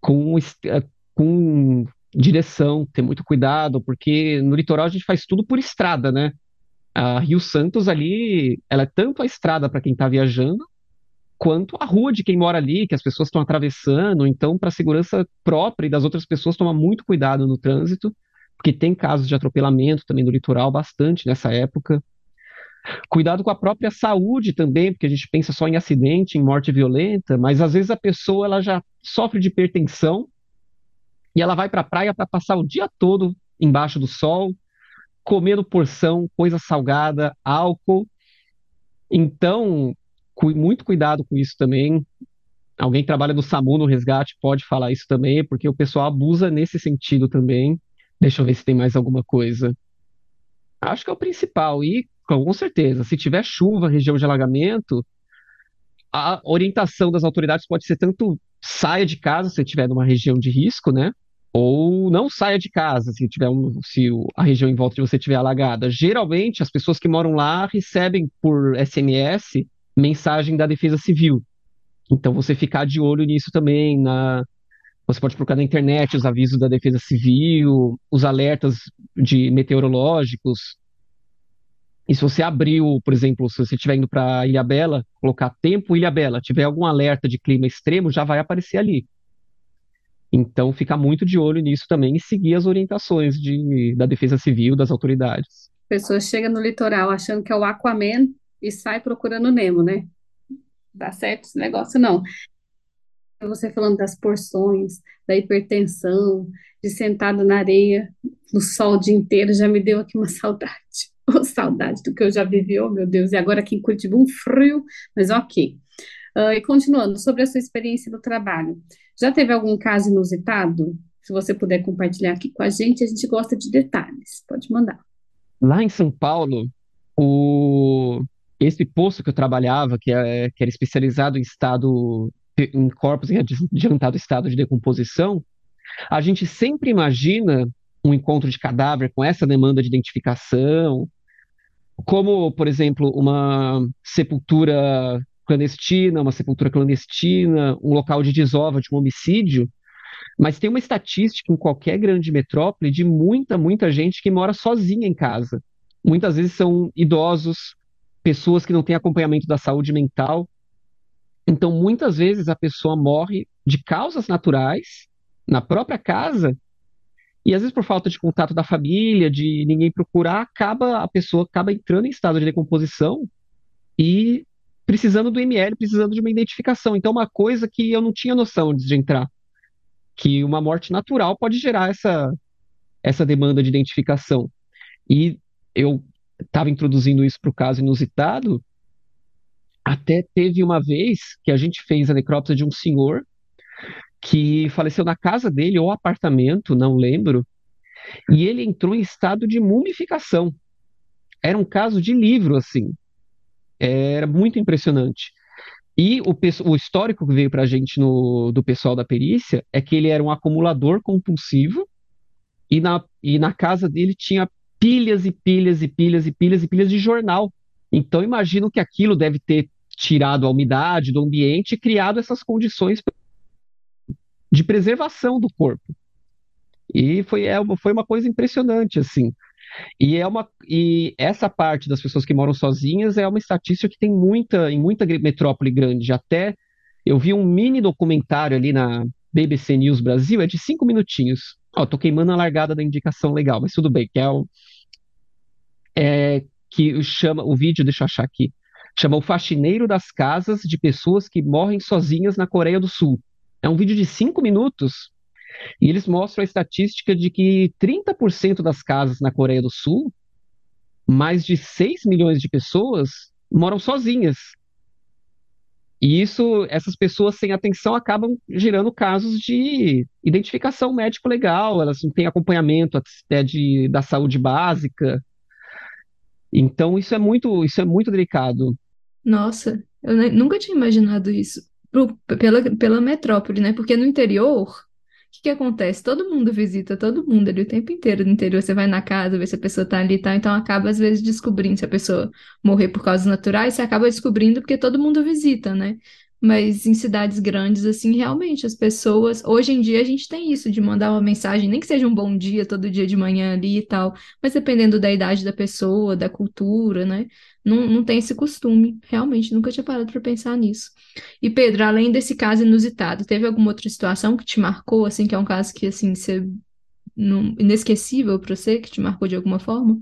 Com, é, com direção, ter muito cuidado, porque no litoral a gente faz tudo por estrada, né? A Rio Santos ali, ela é tanto a estrada para quem está viajando, quanto a rua de quem mora ali, que as pessoas estão atravessando. Então, para a segurança própria e das outras pessoas, toma muito cuidado no trânsito, porque tem casos de atropelamento também no litoral, bastante nessa época. Cuidado com a própria saúde também, porque a gente pensa só em acidente, em morte violenta, mas às vezes a pessoa ela já sofre de hipertensão e ela vai para a praia para passar o dia todo embaixo do sol, comendo porção, coisa salgada, álcool. Então, muito cuidado com isso também. Alguém que trabalha no SAMU, no resgate, pode falar isso também, porque o pessoal abusa nesse sentido também. Deixa eu ver se tem mais alguma coisa. Acho que é o principal. E, com certeza, se tiver chuva, região de alagamento, a orientação das autoridades pode ser tanto saia de casa se estiver numa região de risco, né? Ou não saia de casa se tiver um, se a região em volta de você estiver alagada. Geralmente, as pessoas que moram lá recebem por SMS mensagem da Defesa Civil. Então, você ficar de olho nisso também, na, você pode procurar na internet os avisos da Defesa Civil, os alertas de meteorológicos. E se você abriu, por exemplo, se você estiver indo para Ilha Bela, colocar tempo Ilha Bela, tiver algum alerta de clima extremo, já vai aparecer ali. Então, ficar muito de olho nisso também e seguir as orientações de, da Defesa Civil, das autoridades. A pessoa chega no litoral achando que é o Aquaman e sai procurando Nemo, né? Dá certo esse negócio, não. Você falando das porções, da hipertensão, de sentado na areia, no sol o dia inteiro, já me deu aqui uma saudade. Oh, saudade do que eu já vivi, oh meu Deus, e agora aqui em Curitiba um frio, mas ok. Uh, e continuando, sobre a sua experiência no trabalho, já teve algum caso inusitado? Se você puder compartilhar aqui com a gente, a gente gosta de detalhes, pode mandar. Lá em São Paulo, o... esse posto que eu trabalhava, que, é, que era especializado em estado em corpos em adiantado estado de decomposição, a gente sempre imagina um encontro de cadáver com essa demanda de identificação, como, por exemplo, uma sepultura clandestina, uma sepultura clandestina, um local de desova de um homicídio, mas tem uma estatística em qualquer grande metrópole de muita, muita gente que mora sozinha em casa. Muitas vezes são idosos, pessoas que não têm acompanhamento da saúde mental, então, muitas vezes a pessoa morre de causas naturais, na própria casa, e às vezes por falta de contato da família, de ninguém procurar, acaba a pessoa acaba entrando em estado de decomposição e precisando do ML, precisando de uma identificação. Então, uma coisa que eu não tinha noção antes de entrar, que uma morte natural pode gerar essa essa demanda de identificação. E eu estava introduzindo isso para o caso inusitado, até teve uma vez que a gente fez a necrópsia de um senhor que faleceu na casa dele ou apartamento, não lembro, e ele entrou em estado de mumificação. Era um caso de livro, assim. Era muito impressionante. E o, o histórico que veio para a gente no, do pessoal da perícia é que ele era um acumulador compulsivo e na, e na casa dele tinha pilhas e pilhas e pilhas e pilhas e pilhas de jornal. Então imagino que aquilo deve ter tirado a umidade do ambiente e criado essas condições de preservação do corpo. E foi, é, foi uma coisa impressionante, assim. E é uma e essa parte das pessoas que moram sozinhas é uma estatística que tem muita em muita metrópole grande. Até eu vi um mini documentário ali na BBC News Brasil, é de cinco minutinhos. Ó, tô queimando a largada da indicação legal, mas tudo bem, que é o é, que chama o vídeo, deixa eu achar aqui chama O Faxineiro das Casas de Pessoas que Morrem Sozinhas na Coreia do Sul. É um vídeo de cinco minutos e eles mostram a estatística de que 30% das casas na Coreia do Sul, mais de 6 milhões de pessoas, moram sozinhas. E isso, essas pessoas sem atenção acabam gerando casos de identificação médico legal, elas não têm acompanhamento até de, da saúde básica. Então isso é muito, isso é muito delicado. Nossa, eu nunca tinha imaginado isso pro- pela, pela metrópole, né? Porque no interior, o que que acontece? Todo mundo visita todo mundo ali o tempo inteiro. No interior, você vai na casa, ver se a pessoa tá ali e tal. Então, acaba, às vezes, descobrindo se a pessoa morrer por causas naturais, você acaba descobrindo porque todo mundo visita, né? Mas em cidades grandes, assim, realmente, as pessoas. Hoje em dia, a gente tem isso de mandar uma mensagem, nem que seja um bom dia todo dia de manhã ali e tal, mas dependendo da idade da pessoa, da cultura, né? Não, não tem esse costume. Realmente, nunca tinha parado para pensar nisso. E Pedro, além desse caso inusitado, teve alguma outra situação que te marcou, assim, que é um caso que, assim, você, inesquecível para você, que te marcou de alguma forma?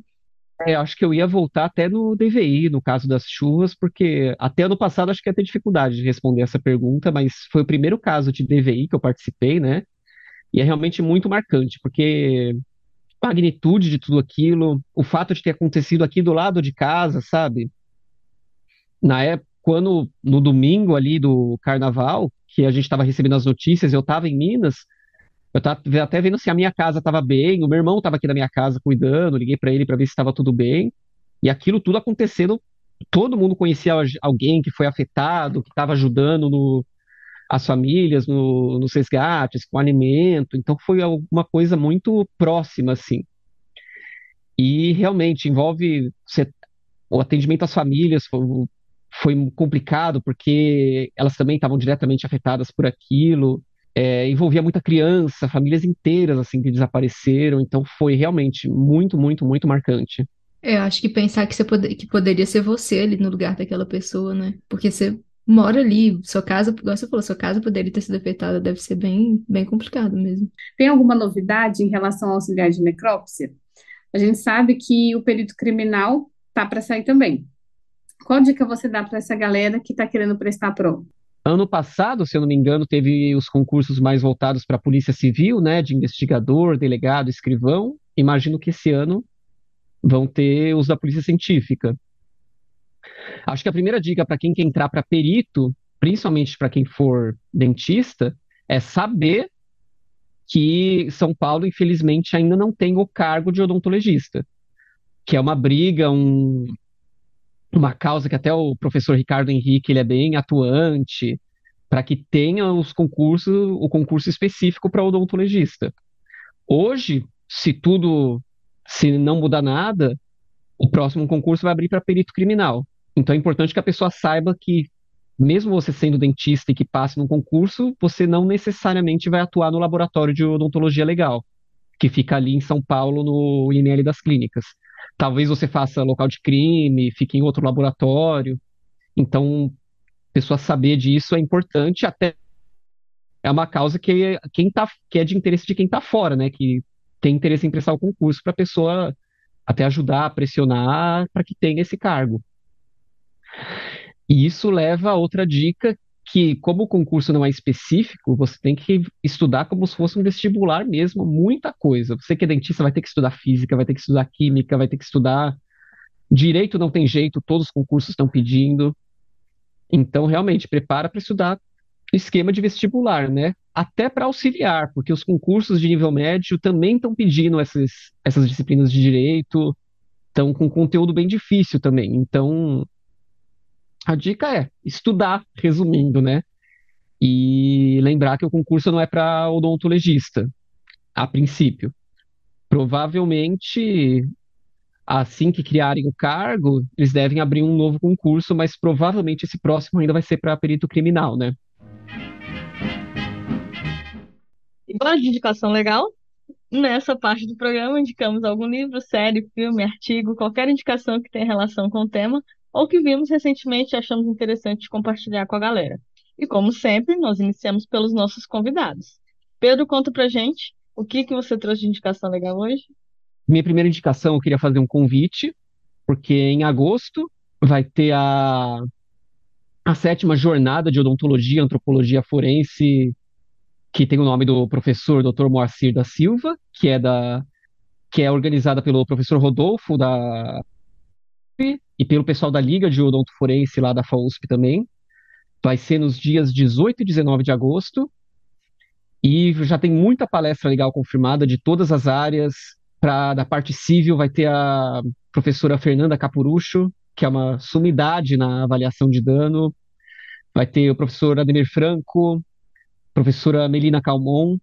É, acho que eu ia voltar até no DVI, no caso das chuvas, porque até ano passado acho que ia ter dificuldade de responder essa pergunta, mas foi o primeiro caso de DVI que eu participei, né? E é realmente muito marcante, porque a magnitude de tudo aquilo, o fato de ter acontecido aqui do lado de casa, sabe? Na época, quando no domingo ali do carnaval, que a gente estava recebendo as notícias, eu estava em Minas, eu estava até vendo se a minha casa estava bem, o meu irmão estava aqui na minha casa cuidando, liguei para ele para ver se estava tudo bem, e aquilo tudo acontecendo, todo mundo conhecia alguém que foi afetado, que estava ajudando no, as famílias no, nos resgates, com alimento, então foi alguma coisa muito próxima, assim. E realmente envolve o atendimento às famílias foi, foi complicado porque elas também estavam diretamente afetadas por aquilo. É, envolvia muita criança, famílias inteiras assim que desapareceram, então foi realmente muito, muito, muito marcante. É, eu acho que pensar que, você pode, que poderia ser você ali no lugar daquela pessoa, né? Porque você mora ali, sua casa, igual você falou, sua casa poderia ter sido afetada, deve ser bem, bem complicado mesmo. Tem alguma novidade em relação ao auxiliar de necrópsia? A gente sabe que o perito criminal tá para sair também. Qual dica você dá para essa galera que está querendo prestar prova? Ano passado, se eu não me engano, teve os concursos mais voltados para a Polícia Civil, né, de investigador, delegado, escrivão. Imagino que esse ano vão ter os da Polícia Científica. Acho que a primeira dica para quem quer entrar para perito, principalmente para quem for dentista, é saber que São Paulo, infelizmente, ainda não tem o cargo de odontologista, que é uma briga, um, uma causa que até o professor Ricardo Henrique ele é bem atuante para que tenha os concursos, o concurso específico para odontologista. Hoje, se tudo, se não mudar nada, o próximo concurso vai abrir para perito criminal. Então é importante que a pessoa saiba que, mesmo você sendo dentista e que passe num concurso, você não necessariamente vai atuar no laboratório de odontologia legal, que fica ali em São Paulo, no INL das clínicas. Talvez você faça local de crime, fique em outro laboratório. Então, a pessoa saber disso é importante, até é uma causa que, quem tá, que é de interesse de quem está fora, né? Que tem interesse em prestar o concurso para a pessoa até ajudar, pressionar para que tenha esse cargo. E isso leva a outra dica que, como o concurso não é específico, você tem que estudar como se fosse um vestibular mesmo, muita coisa. Você que é dentista vai ter que estudar física, vai ter que estudar química, vai ter que estudar direito, não tem jeito, todos os concursos estão pedindo. Então, realmente, prepara para estudar esquema de vestibular, né? Até para auxiliar, porque os concursos de nível médio também estão pedindo essas, essas disciplinas de direito, estão com conteúdo bem difícil também. Então, a dica é estudar, resumindo, né? E lembrar que o concurso não é para odontologista, a princípio. Provavelmente, assim que criarem o cargo, eles devem abrir um novo concurso, mas provavelmente esse próximo ainda vai ser para perito criminal, né? Igual de indicação legal, nessa parte do programa indicamos algum livro, série, filme, artigo, qualquer indicação que tenha relação com o tema ou que vimos recentemente e achamos interessante compartilhar com a galera. E como sempre, nós iniciamos pelos nossos convidados. Pedro, conta pra gente o que, que você trouxe de indicação legal hoje? Minha primeira indicação, eu queria fazer um convite, porque em agosto vai ter a, a sétima jornada de odontologia, antropologia forense, que tem o nome do professor Dr. Moacir da Silva, que é da que é organizada pelo professor Rodolfo da e pelo pessoal da Liga de Odonto Forense lá da FAUSP também. Vai ser nos dias 18 e 19 de agosto. E já tem muita palestra legal confirmada de todas as áreas. Pra, da parte civil vai ter a professora Fernanda Capurucho, que é uma sumidade na avaliação de dano. Vai ter o professor Ademir Franco, professora Melina Calmon.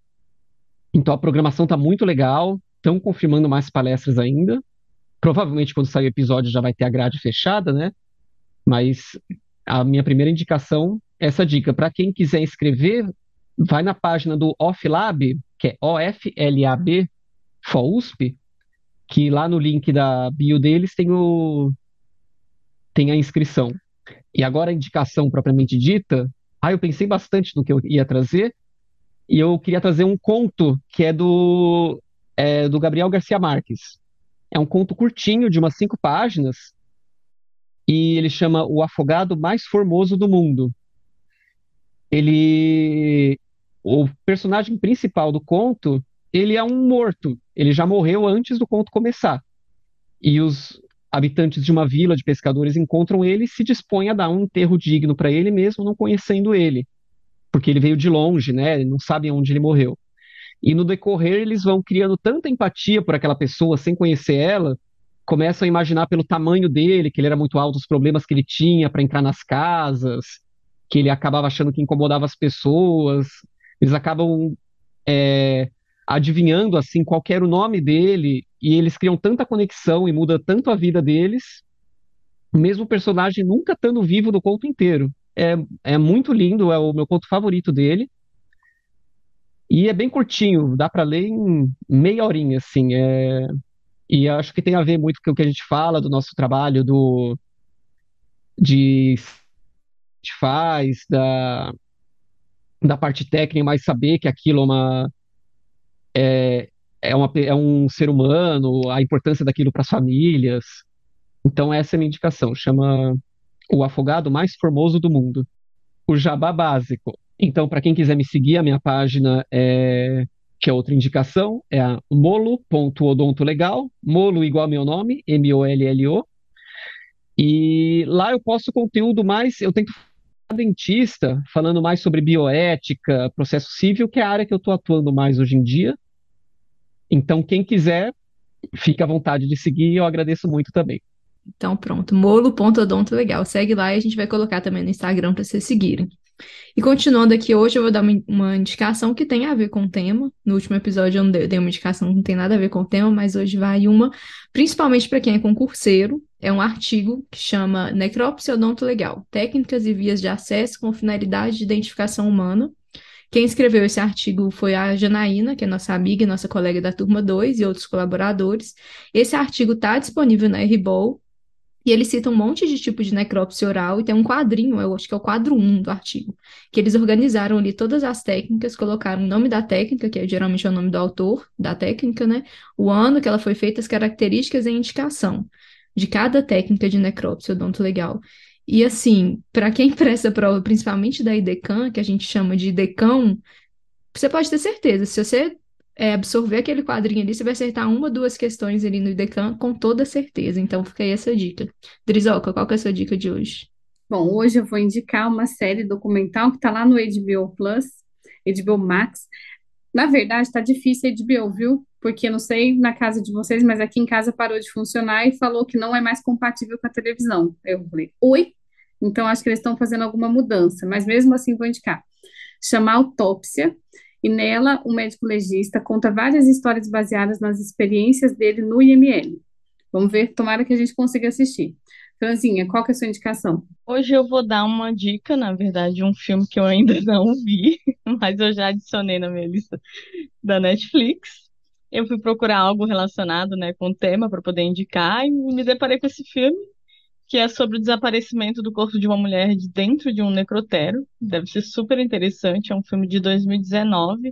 Então a programação está muito legal. Estão confirmando mais palestras ainda. Provavelmente quando sair o episódio já vai ter a grade fechada, né? Mas a minha primeira indicação é essa dica. Para quem quiser inscrever, vai na página do OFLab, que é OFLAB FOUSP, que lá no link da bio deles tem, o, tem a inscrição. E agora a indicação propriamente dita, ah, eu pensei bastante no que eu ia trazer, e eu queria trazer um conto que é do, é, do Gabriel Garcia Marques É um conto curtinho, de umas cinco páginas, e ele chama O Afogado Mais Formoso do Mundo. Ele. O personagem principal do conto, ele é um morto. Ele já morreu antes do conto começar. E os habitantes de uma vila de pescadores encontram ele e se dispõem a dar um enterro digno para ele mesmo, não conhecendo ele. Porque ele veio de longe, né? Não sabem onde ele morreu. E no decorrer eles vão criando tanta empatia por aquela pessoa sem conhecer ela, começam a imaginar pelo tamanho dele, que ele era muito alto, os problemas que ele tinha para entrar nas casas, que ele acabava achando que incomodava as pessoas. Eles acabam é, adivinhando assim qual era o nome dele e eles criam tanta conexão e muda tanto a vida deles, mesmo o personagem nunca estando vivo no conto inteiro. É, é muito lindo, é o meu conto favorito dele. E é bem curtinho, dá para ler em meia horinha, assim. É... E acho que tem a ver muito com o que a gente fala do nosso trabalho do de faz, da, da parte técnica, mas saber que aquilo é uma é, é, uma, é um ser humano, a importância daquilo para as famílias. Então essa é a minha indicação, chama O Afogado Mais Formoso do Mundo. O Jabá Básico. Então, para quem quiser me seguir, a minha página é que é outra indicação, é a molo.odontolegal, molo igual meu nome, M-O-L-L-O. E lá eu posto conteúdo mais, eu tento dentista, falando mais sobre bioética, processo civil, que é a área que eu estou atuando mais hoje em dia. Então, quem quiser, fica à vontade de seguir, eu agradeço muito também. Então, pronto, molo.odonto legal. Segue lá e a gente vai colocar também no Instagram para vocês seguirem. E continuando aqui, hoje eu vou dar uma, indicação que tem a ver com o tema. No último episódio eu não dei, dei uma indicação que não tem nada a ver com o tema, mas hoje vai uma, principalmente para quem é concurseiro. É um artigo que chama Necrópsia Odonto Legal: Técnicas e Vias de Acesso com Finalidade de Identificação Humana. Quem escreveu esse artigo foi a Janaína, que é nossa amiga e nossa colega da turma 2 e outros colaboradores. Esse artigo está disponível na RBOL, e ele cita um monte de tipos de necrópsia oral e tem um quadrinho, eu acho que é o quadro 1 do artigo, que eles organizaram ali todas as técnicas, colocaram o nome da técnica, que é, geralmente é o nome do autor da técnica, né? O ano que ela foi feita, as características e a indicação de cada técnica de necrópsia odonto legal. E assim, para quem presta prova, principalmente da IDECAN, que a gente chama de IDECAM, você pode ter certeza, se você é, absorver aquele quadrinho ali, você vai acertar uma, duas questões ali no IDECAN com toda certeza. Então, fica aí essa dica. Drizoca, qual que é a sua dica de hoje? Bom, hoje eu vou indicar uma série documental que está lá no HBO Plus, HBO Max. Na verdade, está difícil a HBO, viu? Porque não sei na casa de vocês, mas aqui em casa parou de funcionar e falou que não é mais compatível com a televisão. Eu falei, oi? Então acho que eles estão fazendo alguma mudança, mas mesmo assim vou indicar. Chama Autópsia e nela o médico legista conta várias histórias baseadas nas experiências dele no IML. Vamos ver, tomara que a gente consiga assistir. Franzinha, qual que é a sua indicação? Hoje eu vou dar uma dica, na verdade, um filme que eu ainda não vi, mas eu já adicionei na minha lista da Netflix. Eu fui procurar algo relacionado, né, com o tema para poder indicar e me deparei com esse filme que é sobre o desaparecimento do corpo de uma mulher de dentro de um necrotério. Deve ser super interessante. É um filme de 2019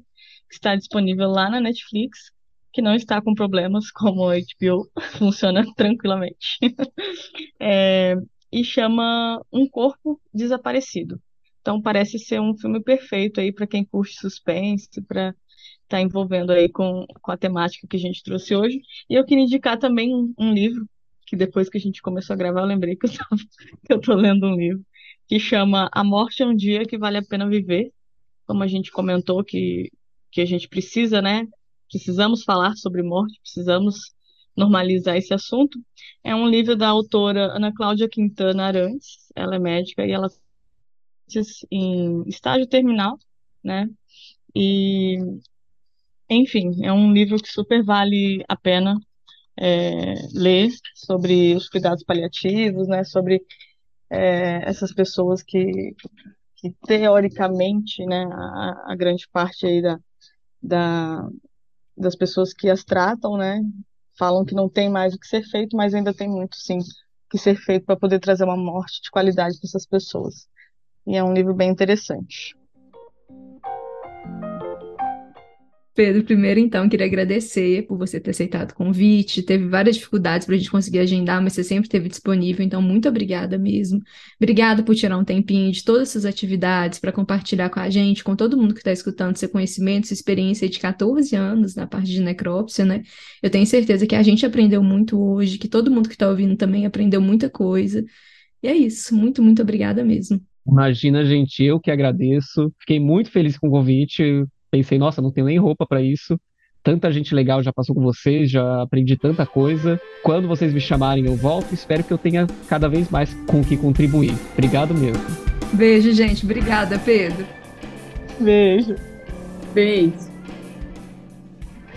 que está disponível lá na Netflix, que não está com problemas como o HBO, funciona tranquilamente. é, e chama Um Corpo Desaparecido. Então parece ser um filme perfeito aí para quem curte suspense, para estar tá envolvendo aí com, com a temática que a gente trouxe hoje. E eu queria indicar também um, um livro que depois que a gente começou a gravar, eu lembrei que eu, tava, que eu tô lendo um livro que chama A Morte é um Dia que Vale a Pena Viver. Como a gente comentou que, que a gente precisa, né? Precisamos falar sobre morte, precisamos normalizar esse assunto. É um livro da autora Ana Cláudia Quintana Arantes. Ela é médica e ela em estágio terminal, né? E enfim, é um livro que super vale a pena é, ler sobre os cuidados paliativos, né, sobre é, essas pessoas que, que teoricamente, né, a, a grande parte aí da, da, das pessoas que as tratam, né, falam que não tem mais o que ser feito, mas ainda tem muito, sim, que ser feito para poder trazer uma morte de qualidade para essas pessoas. E é um livro bem interessante. Pedro, primeiro, então, queria agradecer por você ter aceitado o convite. Teve várias dificuldades para a gente conseguir agendar, mas você sempre esteve disponível, então, muito obrigada mesmo. Obrigada por tirar um tempinho de todas essas atividades para compartilhar com a gente, com todo mundo que está escutando seu conhecimento, sua experiência de 14 anos na parte de necrópsia, né? Eu tenho certeza que a gente aprendeu muito hoje, que todo mundo que está ouvindo também aprendeu muita coisa. E é isso. Muito, muito obrigada mesmo. Imagina, gente, eu que agradeço. Fiquei muito feliz com o convite pensei, nossa, não tenho nem roupa para isso. Tanta gente legal já passou com vocês, já aprendi tanta coisa. Quando vocês me chamarem, eu volto. Espero que eu tenha cada vez mais com o que contribuir. Obrigado mesmo. Beijo, gente. Obrigada, Pedro. Beijo. Beijo.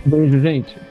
Beijo, gente.